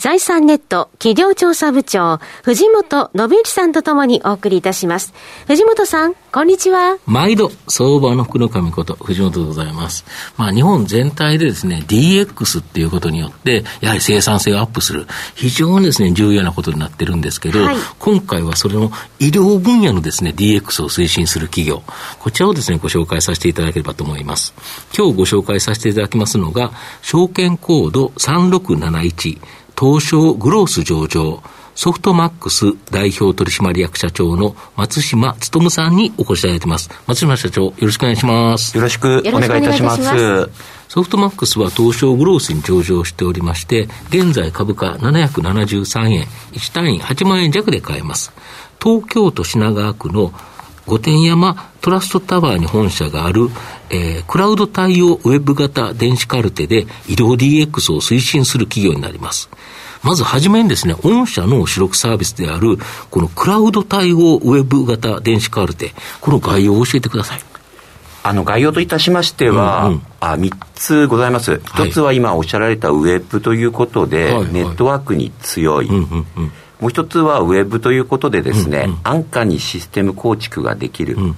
財産ネット企業調査部長、藤本信之さんとともにお送りいたします。藤本さん、こんにちは。毎度、相場の福の神こと、藤本でございます。まあ、日本全体でですね、DX っていうことによって、やはり生産性がアップする、非常にですね、重要なことになってるんですけど、はい、今回はそれの医療分野のですね、DX を推進する企業、こちらをですね、ご紹介させていただければと思います。今日ご紹介させていただきますのが、証券コード3671、東証グロース上場、ソフトマックス代表取締役社長の松島努さんにお越しいただいてます。松島社長、よろしくお願いします。よろしくお願いいたします。ソフトマックスは東証グロースに上場しておりまして、現在株価773円、1単位8万円弱で買えます。東京都品川区の御殿山トラストタワーに本社がある、えー、クラウド対応ウェブ型電子カルテで医療 DX を推進する企業になります。まずはじめにですね、御社の主力サービスである、このクラウド対応ウェブ型電子カルテ、この概要を教えてください。あの概要といたしましては、うんうん、あ3つございます。一、はい、つは今おっしゃられたウェブということで、はいはい、ネットワークに強い。うんうんうんもう一つはウェブということでですね、うんうん、安価にシステム構築ができる。うんうん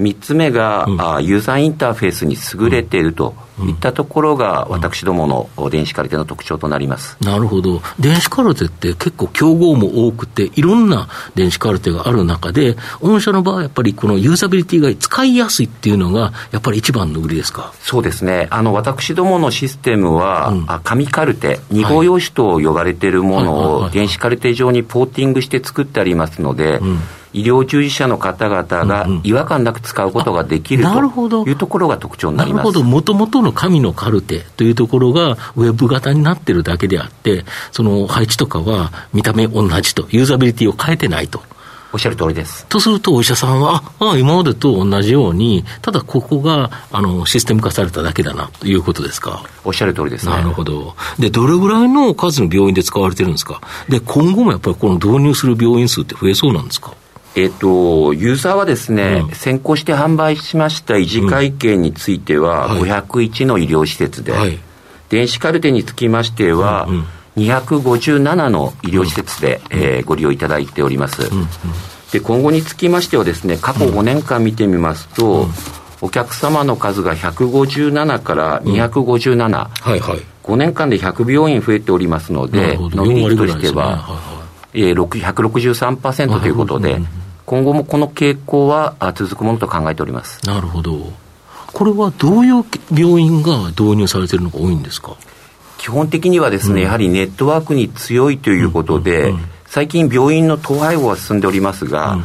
3つ目が、うん、あユーザーインターフェースに優れているといったところが、私どもの電子カルテの特徴となります、なるほど、電子カルテって結構競合も多くて、いろんな電子カルテがある中で、御社の場合はやっぱりこのユーザビリティが使いやすいっていうのが、やっぱり一番の売りですか？そうですね、あの私どものシステムは、うん、紙カルテ、2号用紙と呼ばれているものを電子カルテ上にポーティングして作ってありますので、うん医療従事者の方々が違和感なく使うことができる、というところが特徴になります。なるほど、もともとの紙のカルテというところがウェブ型になってるだけであって、その配置とかは見た目同じと、ユーザビリティを変えてないと。おっしゃる通りです。とすると、お医者さんは、ああ、今までと同じように、ただここがあのシステム化されただけだなということですか？おっしゃる通りです、ね、なるほど。で、どれぐらいの数の病院で使われてるんですか？で、今後もやっぱりこの導入する病院数って増えそうなんですか？えっ、と、ユーザーはですね、うん、先行して販売しました維持会計については、501の医療施設で、はい、電子カルテにつきましては、うんうん。257の医療施設で、うん、えー、ご利用いただいております、うんうん、で今後につきましてはですね過去5年間見てみますと、うん、お客様の数が157から257、うん。はいはい、5年間で100病院増えておりますので伸び率としては、えー、163%ということで、今後もこの傾向は続くものと考えております。なるほど、これはどういう病院が導入されているのが多いんですか？基本的にはですね、うん、やはりネットワークに強いということで、うんうん、最近、病院の統廃合は進んでおりますが、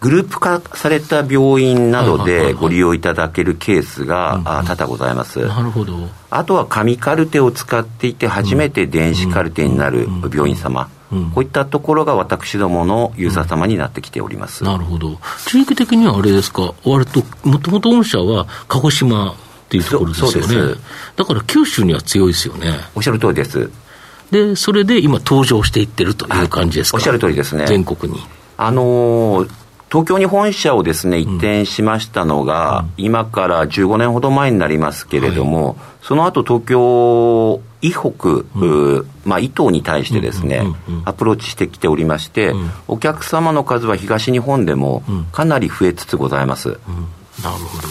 グループ化された病院などでご利用いただけるケースが多々ございます。なるほど。あとは紙カルテを使っていて初めて電子カルテになる病院様。こういったところが私どものユーザー様になってきております、うん、なるほど、地域的にはあれですか、割と、もともと御社は鹿児島っていうところですよね、だから九州には強いですよね。おっしゃる通りです。で、それで今、登場していってるという感じですか、おっしゃる通りですね。全国に。あのー東京に本社をですね、移転しましたのが、うん、今から15年ほど前になりますけれども、はい、その後東京以北、うん、まあ、伊東に対してですね、アプローチしてきておりまして、うん、お客様の数は東日本でもかなり増えつつございます。なるほど。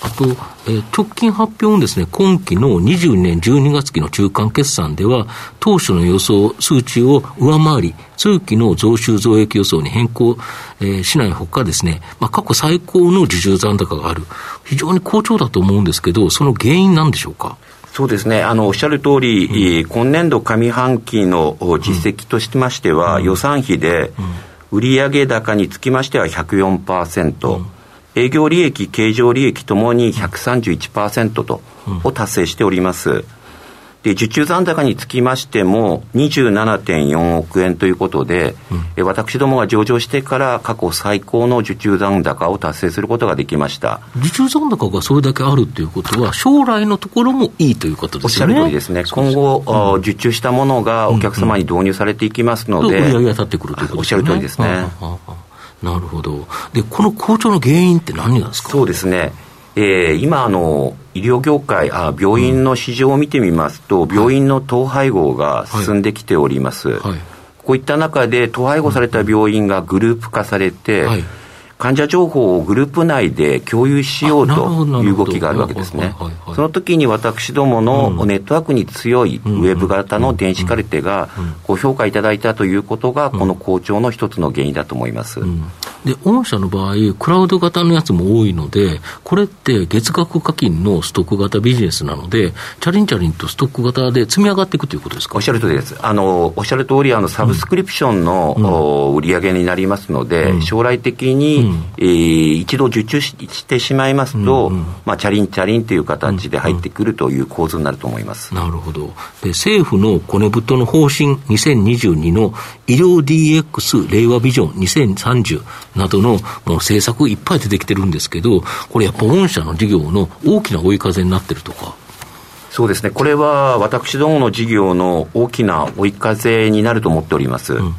あと、えー、直近発表のですね、今期の22年12月期の中間決算では、当初の予想数値を上回り、通期の増収増益予想に変更、えー、しないほかですね、まあ、過去最高の受注残高がある。非常に好調だと思うんですけど、その原因なんでしょうか？そうですね、あのおっしゃる通り、うん、今年度上半期の実績としましては、うん、予算費で売上高につきましては104%、うん。営業利益、経常利益ともに131%と、を達成しております。で、受注残高につきましても、27.4億円ということで、うん、私どもが上場してから過去最高の受注残高を達成することができました受注残高がそれだけあるということは、将来のところもいいということですね。おっしゃる通りですね、今後、うん、受注したものがお客様に導入されていきますので、うんうん、売り上げが立ってくるということですね。おっしゃる通りですね。なるほど。で、この好調の原因って何なんですか？そうですね。えー、今あの、医療業界あ、病院の市場を見てみますと、うん、病院の統廃合が進んできております。はい。はい、こういった中で、統廃合された病院がグループ化されて、はい。患者情報をグループ内で共有しようという動きがあるわけですね。その時に私どものネットワークに強いウェブ型の電子カルテがご評価いただいたということが、この好調の一つの原因だと思います。で、御社の場合、クラウド型のやつも多いので、これって月額課金のストック型ビジネスなので、チャリンチャリンとストック型で積み上がっていくということですか？おっしゃる通りです。あの、おっしゃる通り、あの、サブスクリプションの、うん、売り上げになりますので、うん、将来的に、うん、えー、一度受注してしまいますと、うん。うん、まあ、チャリンチャリンという形で入ってくるという構図になると思います。なるほど。で、政府の骨太の方針2022の医療 DX 令和ビジョン2030などの政策いっぱい出てきてるんですけど、これやっぱ御社の事業の大きな追い風になってるとか。そうですね、これは私どもの事業の大きな追い風になると思っております。うん。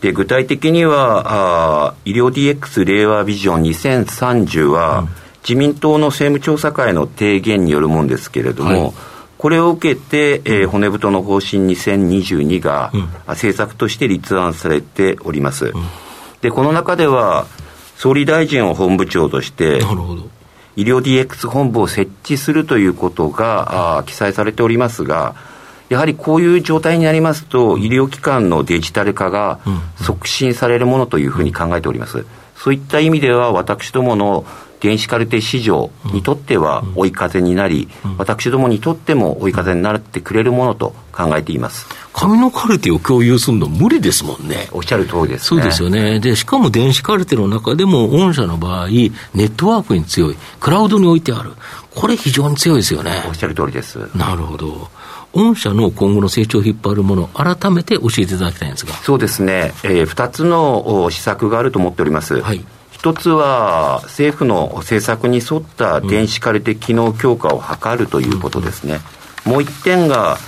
で具体的にはあ、医療 DX 令和ビジョン2030は、うん、自民党の政務調査会の提言によるものですけれども、はい、これを受けて、えー、骨太の方針2022が、うん、政策として立案されております。うん、で、この中では、総理大臣を本部長として、医療 DX 本部を設置するということが、あ記載されておりますが、やはりこういう状態になりますと、医療機関のデジタル化が促進されるものというふうに考えております。そういった意味では、私どもの電子カルテ市場にとっては追い風になり、私どもにとっても追い風になってくれるものと考えています。紙のカルテを共有するの無理ですもんね。おっしゃる通りです、ね、そうですよね。で、しかも電子カルテの中でも、御社の場合、ネットワークに強い、クラウドに置いてある。これ非常に強いですよね。おっしゃる通りです。なるほど。御社の今後の成長を引っ張るもの、改めて教えていただきたいんですが。そうですね、えー、2つの施策があると思っております。はい一つは政府の政策に沿った電子カルテ機能強化を図るということですね。もう一点が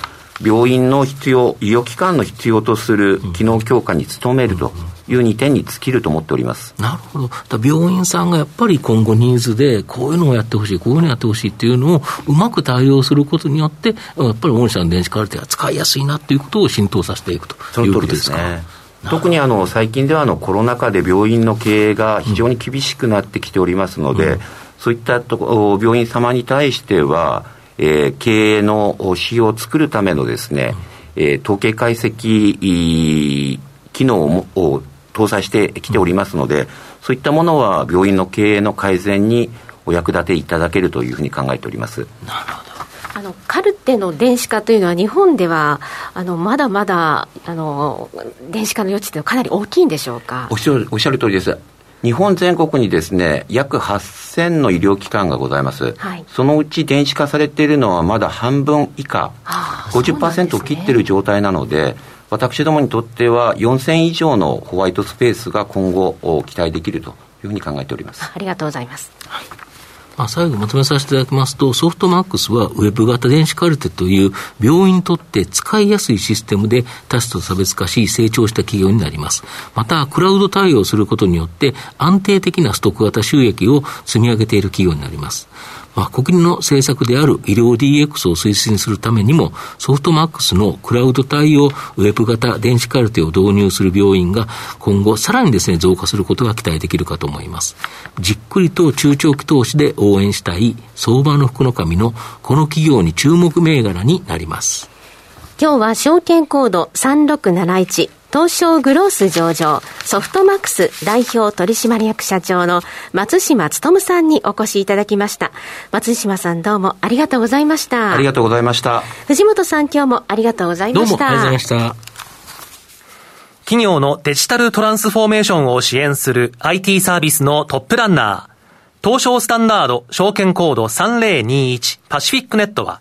病院の必要、医療機関の必要とする機能強化に努めるという2点に尽きると思っております。なるほど。病院さんがやっぱり今後ニーズで、こういうのをやってほしい、こういうのをやってほしいっていうのをうまく対応することによって、やっぱり御社の電子カルテが使いやすいなっていうことを浸透させていくということですか？ね、特にあの最近ではあのコロナ禍で病院の経営が非常に厳しくなってきておりますので、うん、そういったとこ病院様に対しては、えー、経営の指標を作るためのですね、うん、えー、統計解析機能を搭載してきておりますので、そういったものは病院の経営の改善にお役立ていただけるというふうに考えております。なるほど。あのカルテの電子化というのは、日本ではあのまだまだあの電子化の余地というのはかなり大きいんでしょうか？おっしゃるおっしゃる通りです。日本全国にですね、約8000の医療機関がございます。はい、そのうち電子化されているのはまだ半分以下、50%を切っている状態なので、私どもにとっては4000以上のホワイトスペースが今後期待できるというふうに考えております。ありがとうございます。はいまあ、最後まとめさせていただきますと、ソフトマックスはウェブ型電子カルテという病院にとって使いやすいシステムで他社と差別化し成長した企業になります。また、クラウド対応することによって安定的なストック型収益を積み上げている企業になります。まあ、国の政策である医療 DX を推進するためにも、ソフトマックスのクラウド対応ウェブ型電子カルテを導入する病院が今後さらにですね、増加することが期待できるかと思います。じっくりと中長期投資で応援したい相場の福の神のこの企業に注目銘柄になります。今日は証券コード3671東証グロース上場、ソフトマックス代表取締役社長の松島努さんにお越しいただきました。松島さんどうもありがとうございました。ありがとうございました。藤本さん今日もありがとうございました。どうもありがとうございました。企業のデジタルトランスフォーメーションを支援する IT サービスのトップランナー、東証スタンダード証券コード3021パシフィックネットは、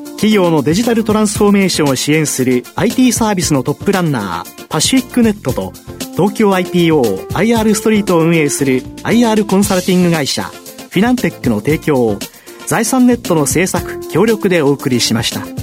企業のデジタルトランスフォーメーションを支援する IT サービスのトップランナーパシフィックネットと東京 IPOIR ストリートを運営する IR コンサルティング会社フィナンテックの提供を財産ネットの制作協力でお送りしました。